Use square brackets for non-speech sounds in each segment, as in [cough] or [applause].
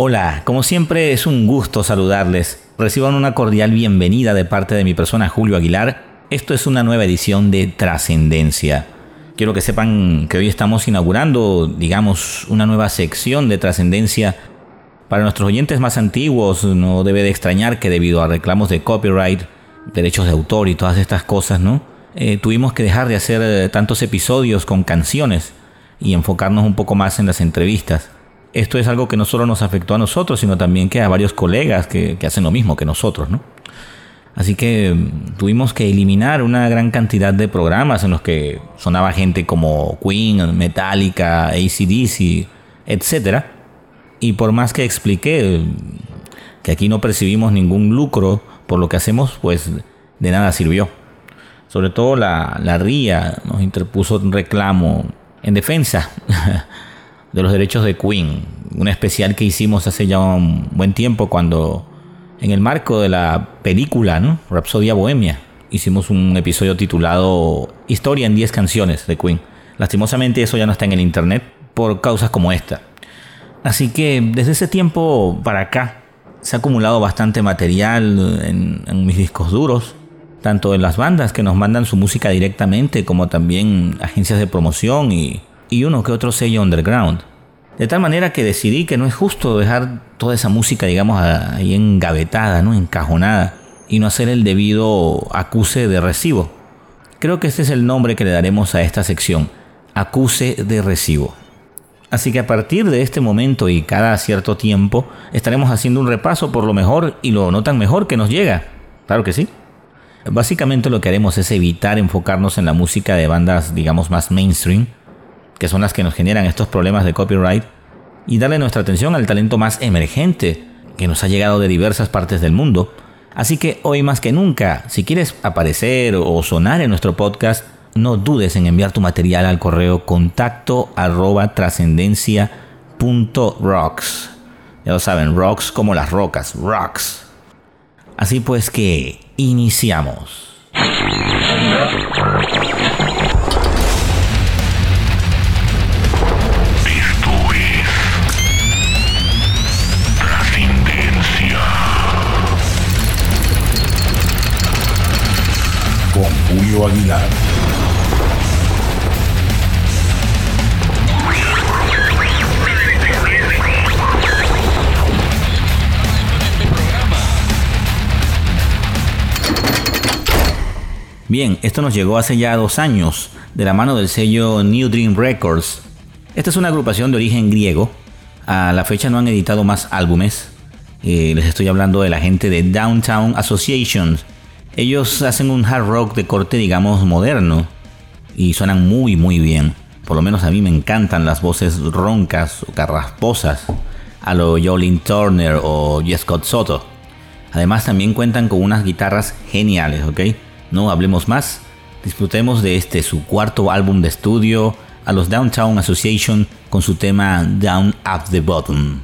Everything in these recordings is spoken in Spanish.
Hola, como siempre es un gusto saludarles. Reciban una cordial bienvenida de parte de mi persona Julio Aguilar. Esto es una nueva edición de Trascendencia. Quiero que sepan que hoy estamos inaugurando, digamos, una nueva sección de Trascendencia. Para nuestros oyentes más antiguos, no debe de extrañar que debido a reclamos de copyright, derechos de autor y todas estas cosas, ¿no? Eh, tuvimos que dejar de hacer eh, tantos episodios con canciones y enfocarnos un poco más en las entrevistas esto es algo que no solo nos afectó a nosotros, sino también que a varios colegas que, hacen lo mismo que nosotros, ¿no? Así que mm, tuvimos que eliminar una gran cantidad de programas en los que sonaba gente como Queen, Metallica, ACDC, etc. Y por más que expliqué mm, que aquí no percibimos ningún lucro por lo que hacemos, pues de nada sirvió. Sobre todo la, la RIA nos interpuso un reclamo en defensa [laughs] de los derechos de Queen, un especial que hicimos hace ya un buen tiempo cuando en el marco de la película, ¿no? Rapsodia Bohemia, hicimos un episodio titulado Historia en 10 canciones de Queen. Lastimosamente eso ya no está en el internet por causas como esta. Así que desde ese tiempo para acá se ha acumulado bastante material en, en mis discos duros, tanto en las bandas que nos mandan su música directamente como también agencias de promoción y y uno que otro sello underground. De tal manera que decidí que no es justo dejar toda esa música, digamos, ahí engavetada, ¿no? encajonada, y no hacer el debido acuse de recibo. Creo que este es el nombre que le daremos a esta sección, acuse de recibo. Así que a partir de este momento y cada cierto tiempo estaremos haciendo un repaso por lo mejor y lo no tan mejor que nos llega. Claro que sí. Básicamente lo que haremos es evitar enfocarnos en la música de bandas, digamos, más mainstream, que son las que nos generan estos problemas de copyright, y darle nuestra atención al talento más emergente que nos ha llegado de diversas partes del mundo. Así que hoy más que nunca, si quieres aparecer o sonar en nuestro podcast, no dudes en enviar tu material al correo contacto arroba. Ya lo saben, rocks como las rocas, rocks. Así pues que iniciamos. Julio Aguilar. Bien, esto nos llegó hace ya dos años, de la mano del sello New Dream Records. Esta es una agrupación de origen griego. A la fecha no han editado más álbumes. Eh, les estoy hablando de la gente de Downtown Association, ellos hacen un hard rock de corte, digamos, moderno y suenan muy, muy bien. Por lo menos a mí me encantan las voces roncas o carrasposas a lo Jolin Turner o. Scott Soto. Además también cuentan con unas guitarras geniales, ¿ok? No hablemos más, disfrutemos de este su cuarto álbum de estudio a los Downtown Association con su tema Down Up the Bottom.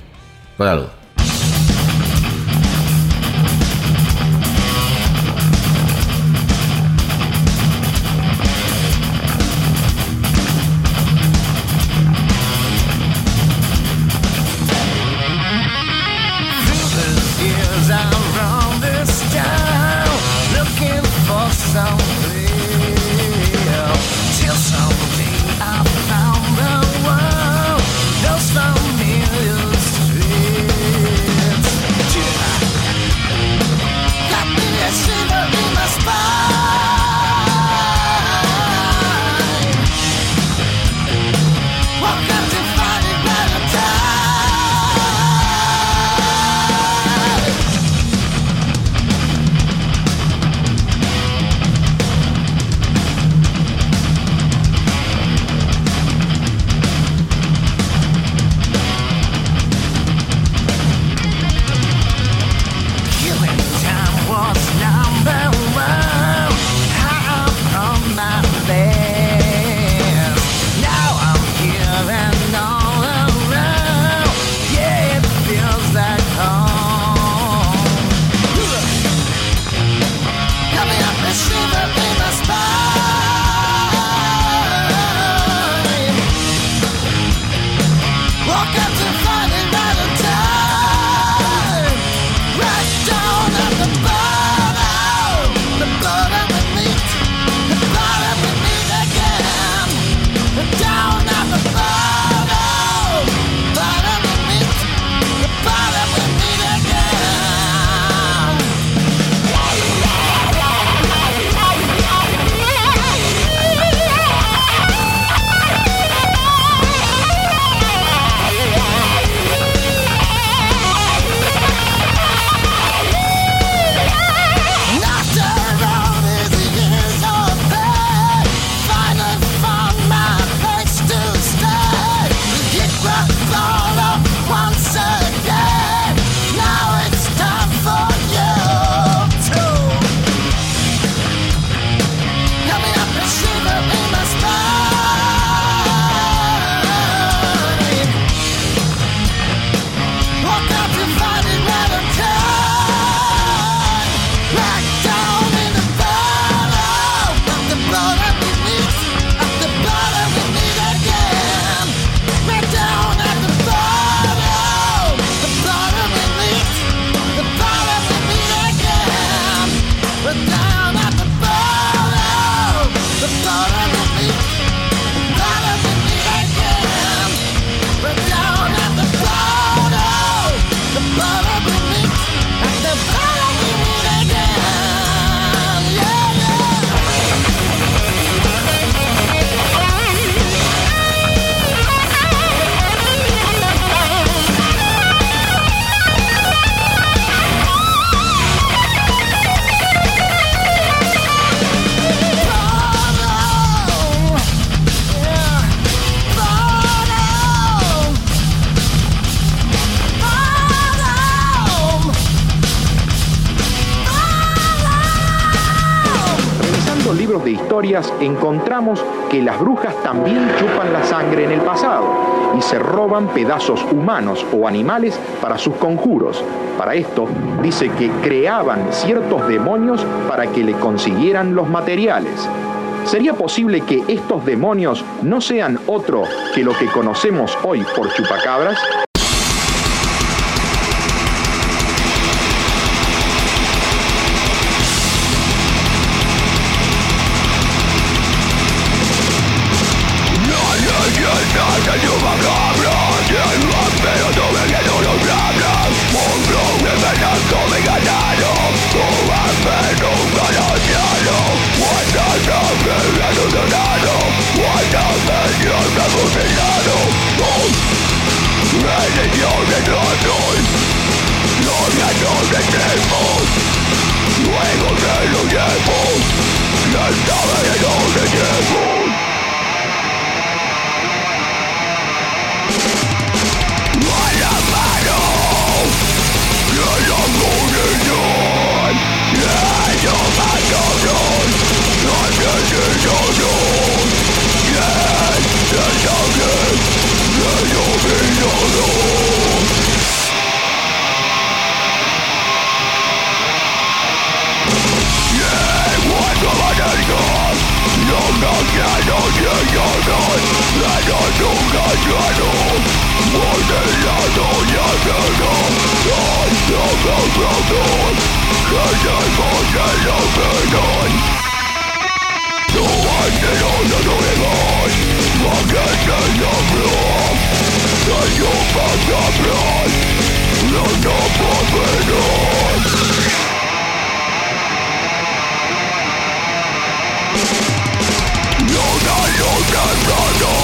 Encontramos que las brujas también chupan la sangre en el pasado y se roban pedazos humanos o animales para sus conjuros. Para esto, dice que creaban ciertos demonios para que le consiguieran los materiales. ¿Sería posible que estos demonios no sean otro que lo que conocemos hoy por chupacabras? 衣服，我感觉冷衣服，你穿着冷的衣服。我来了，你的婚姻，你的梦想，都烟消云散。Joano, ordei año, ya go, go, go, go, go, go, go, no. andeño no levoi, ordei go, go, go, no no podeno, no doy canto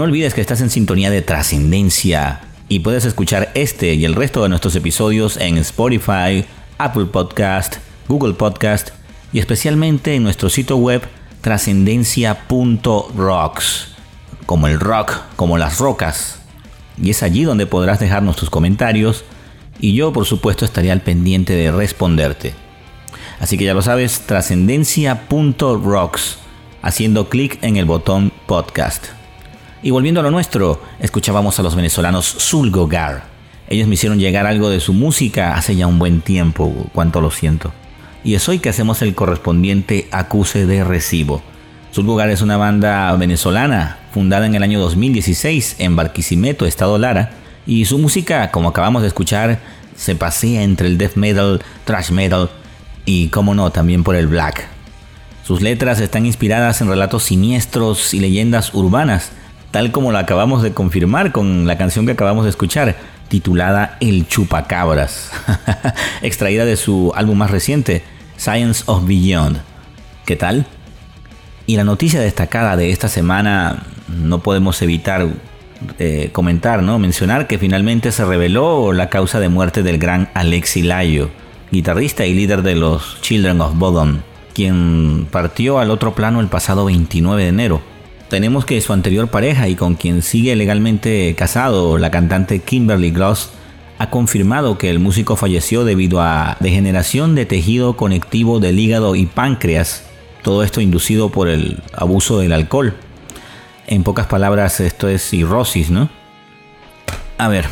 olvides que estás en sintonía de trascendencia y puedes escuchar este y el resto de nuestros episodios en Spotify, Apple Podcast, Google Podcast y especialmente en nuestro sitio web trascendencia.rocks, como el rock, como las rocas. Y es allí donde podrás dejarnos tus comentarios y yo por supuesto estaré al pendiente de responderte. Así que ya lo sabes, trascendencia.rocks, haciendo clic en el botón podcast. Y volviendo a lo nuestro, escuchábamos a los venezolanos Zulgogar. Ellos me hicieron llegar algo de su música hace ya un buen tiempo, cuánto lo siento. Y es hoy que hacemos el correspondiente acuse de recibo. Zulgogar es una banda venezolana fundada en el año 2016 en Barquisimeto, Estado Lara, y su música, como acabamos de escuchar, se pasea entre el death metal, thrash metal y, como no, también por el black. Sus letras están inspiradas en relatos siniestros y leyendas urbanas, tal como lo acabamos de confirmar con la canción que acabamos de escuchar, titulada El Chupacabras, [laughs] extraída de su álbum más reciente, Science of Beyond. ¿Qué tal? Y la noticia destacada de esta semana no podemos evitar eh, comentar, ¿no? Mencionar que finalmente se reveló la causa de muerte del gran Alexi Layo, guitarrista y líder de los Children of Bodom, quien partió al otro plano el pasado 29 de enero tenemos que su anterior pareja y con quien sigue legalmente casado, la cantante Kimberly Gloss, ha confirmado que el músico falleció debido a degeneración de tejido conectivo del hígado y páncreas, todo esto inducido por el abuso del alcohol. En pocas palabras, esto es cirrosis, ¿no? A ver,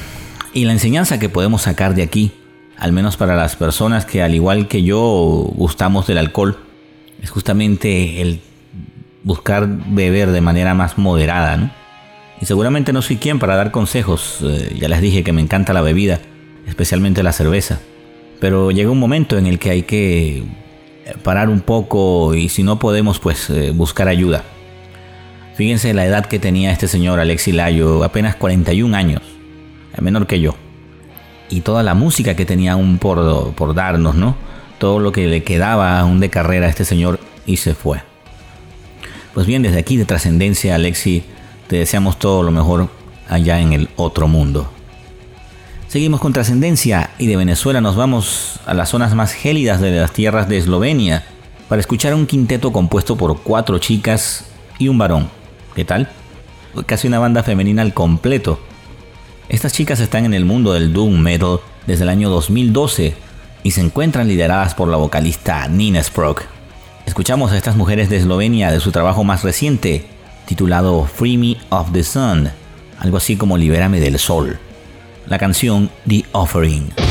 y la enseñanza que podemos sacar de aquí, al menos para las personas que al igual que yo gustamos del alcohol, es justamente el buscar beber de manera más moderada. Y seguramente no soy quien para dar consejos, eh, ya les dije que me encanta la bebida, especialmente la cerveza, pero llega un momento en el que hay que parar un poco y si no podemos pues eh, buscar ayuda. Fíjense la edad que tenía este señor Alexi Layo, apenas 41 años, menor que yo. Y toda la música que tenía aún por, por darnos, ¿no? Todo lo que le quedaba aún de carrera a este señor y se fue. Pues bien, desde aquí de trascendencia, Alexi, te deseamos todo lo mejor allá en el otro mundo. Seguimos con trascendencia y de Venezuela nos vamos a las zonas más gélidas de las tierras de Eslovenia para escuchar un quinteto compuesto por cuatro chicas y un varón. ¿Qué tal? Casi una banda femenina al completo. Estas chicas están en el mundo del doom metal desde el año 2012 y se encuentran lideradas por la vocalista Nina Sprog. Escuchamos a estas mujeres de Eslovenia de su trabajo más reciente, titulado Free Me of the Sun, algo así como Libérame del Sol. La canción The Offering.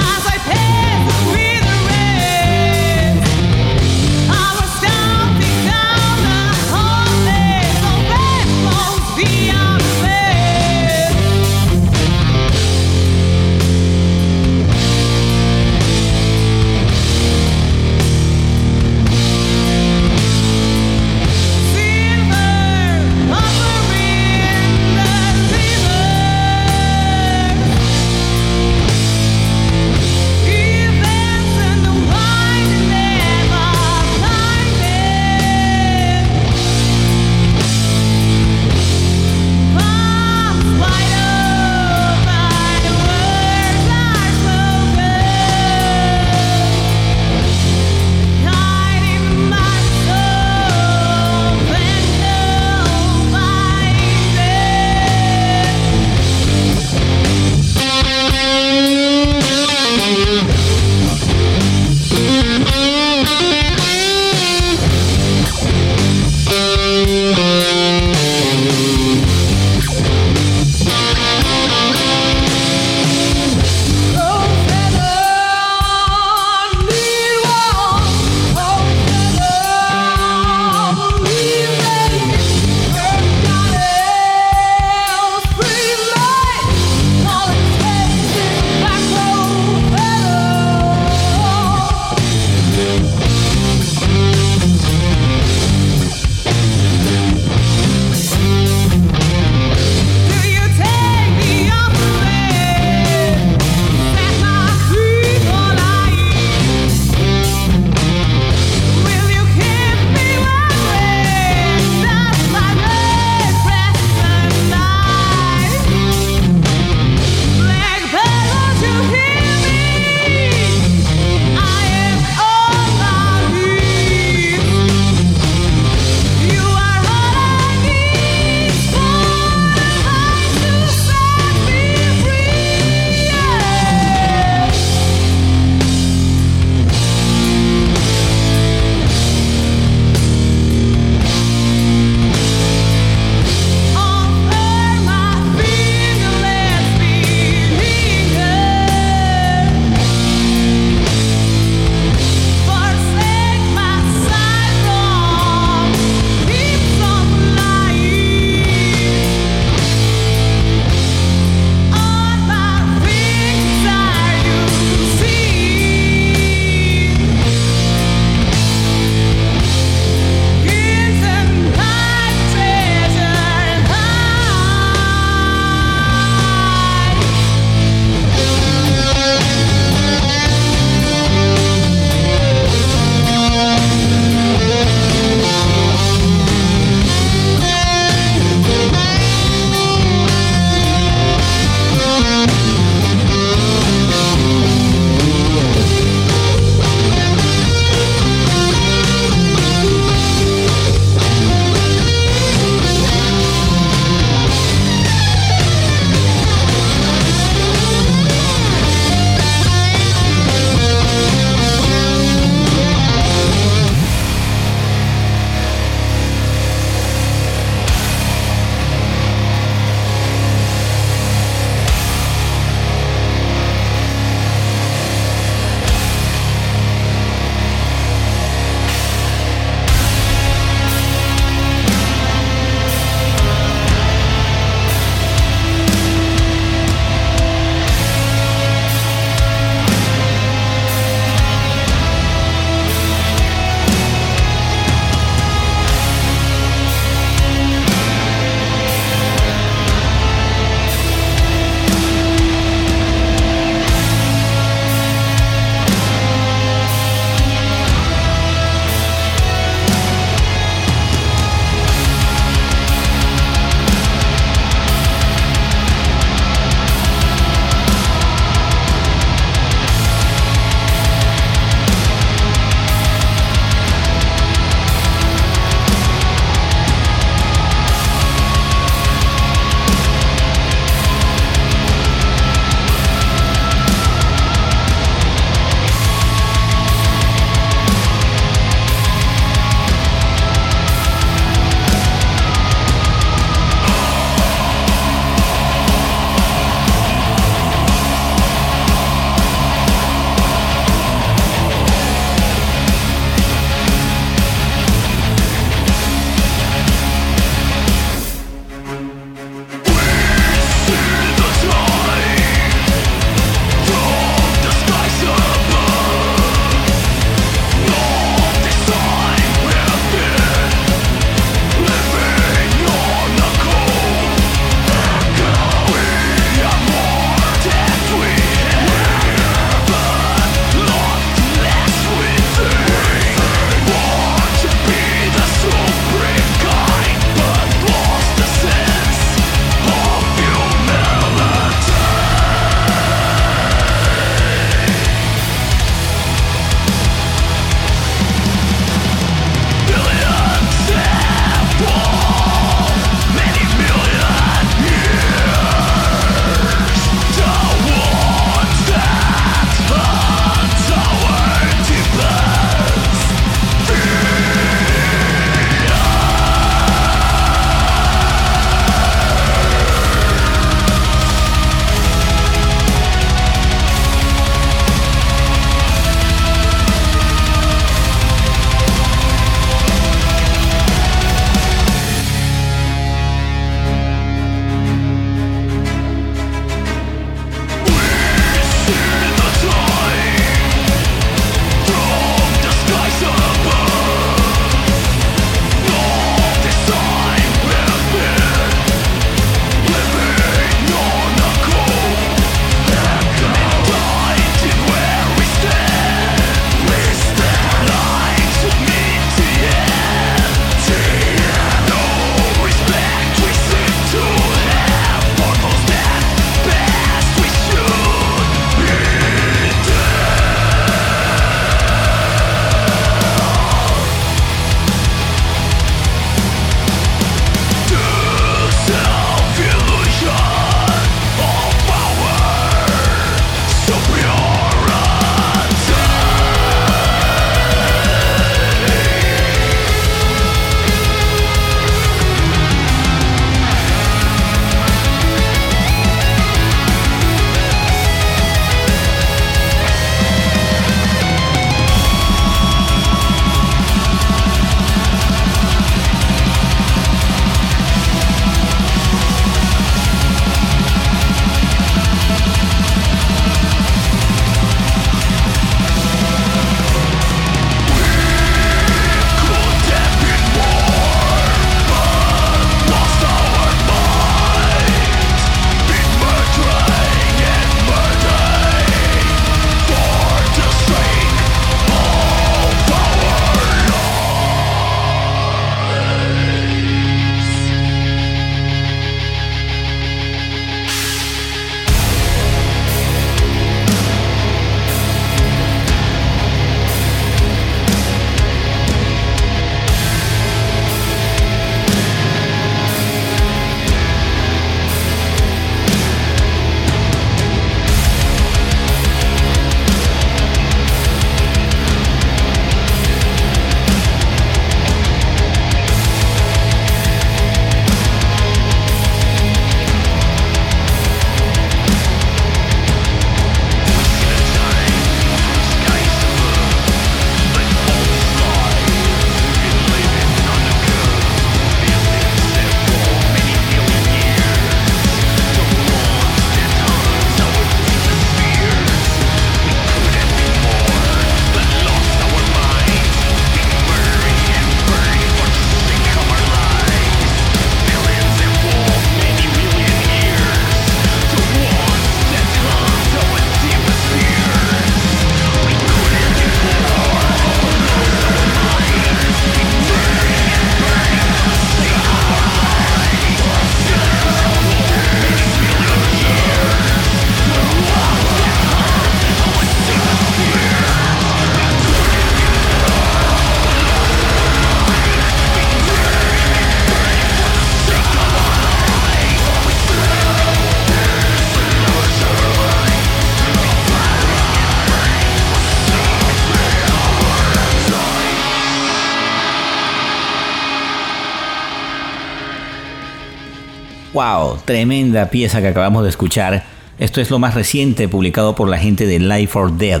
Wow, tremenda pieza que acabamos de escuchar. Esto es lo más reciente publicado por la gente de Life or Dead.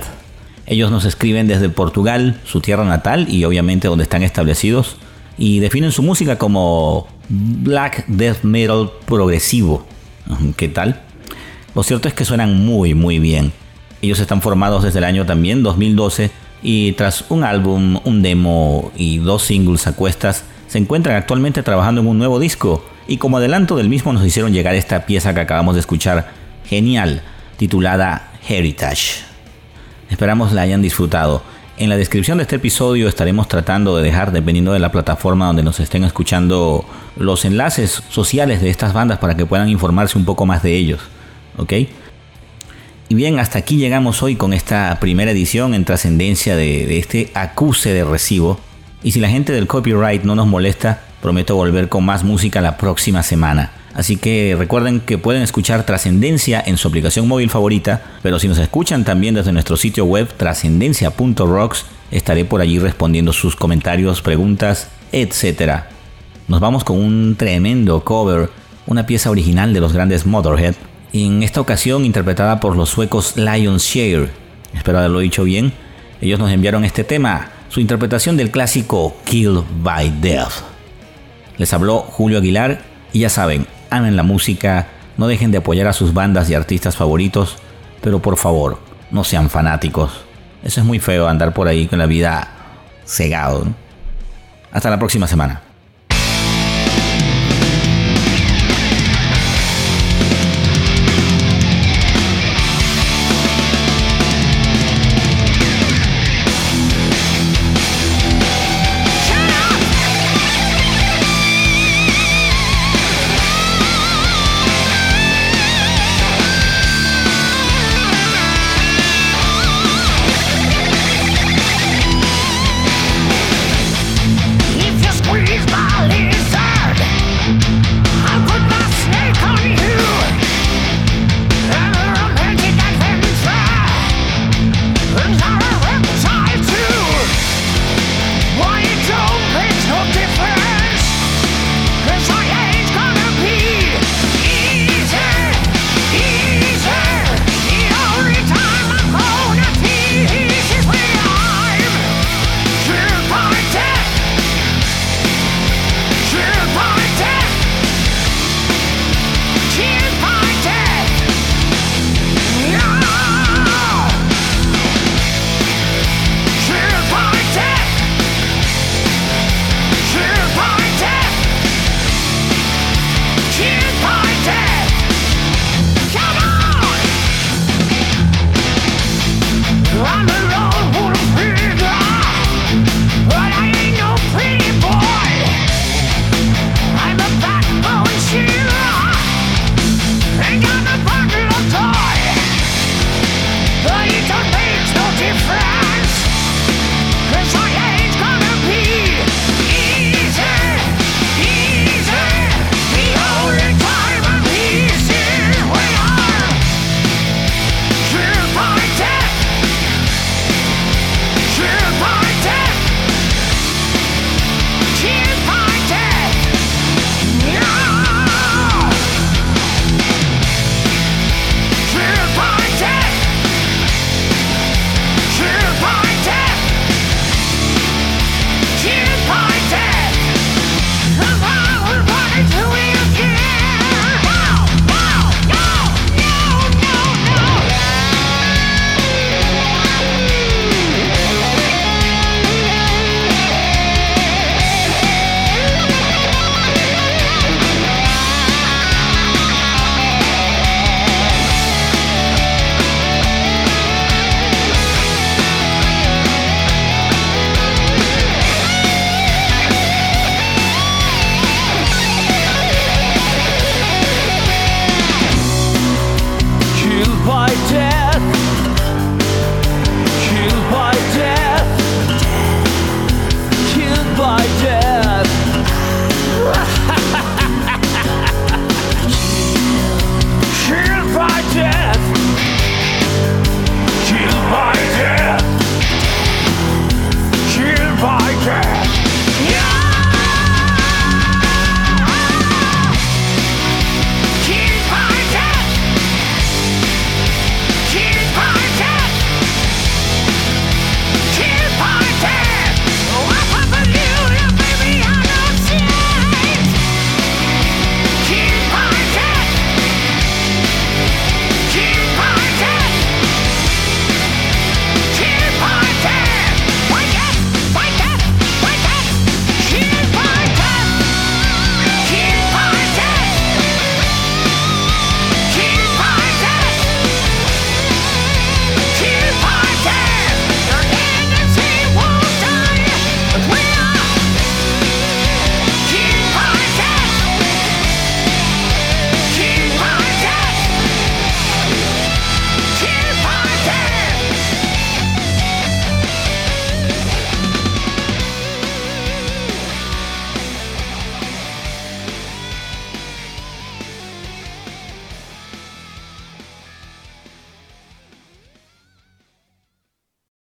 Ellos nos escriben desde Portugal, su tierra natal y obviamente donde están establecidos, y definen su música como black death metal progresivo. ¿Qué tal? Lo cierto es que suenan muy muy bien. Ellos están formados desde el año también 2012 y tras un álbum, un demo y dos singles a cuestas, se encuentran actualmente trabajando en un nuevo disco y como adelanto del mismo nos hicieron llegar esta pieza que acabamos de escuchar, genial, titulada Heritage. Esperamos la hayan disfrutado. En la descripción de este episodio estaremos tratando de dejar, dependiendo de la plataforma donde nos estén escuchando, los enlaces sociales de estas bandas para que puedan informarse un poco más de ellos. ¿Ok? Y bien, hasta aquí llegamos hoy con esta primera edición en trascendencia de, este acuse de recibo. Y si la gente del copyright no nos molesta, prometo volver con más música la próxima semana. Así que recuerden que pueden escuchar Trascendencia en su aplicación móvil favorita, pero si nos escuchan también desde nuestro sitio web trascendencia.rocks, estaré por allí respondiendo sus comentarios, preguntas, etc. Nos vamos con un tremendo cover, una pieza original de los grandes Motorhead, en esta ocasión interpretada por los suecos Lions Share. Espero haberlo dicho bien. Ellos nos enviaron este tema, su interpretación del clásico Kill by Death. Les habló Julio Aguilar y ya saben, amen la música, no dejen de apoyar a sus bandas y artistas favoritos, pero por favor, no sean fanáticos. Eso es muy feo andar por ahí con la vida cegado. Hasta la próxima semana.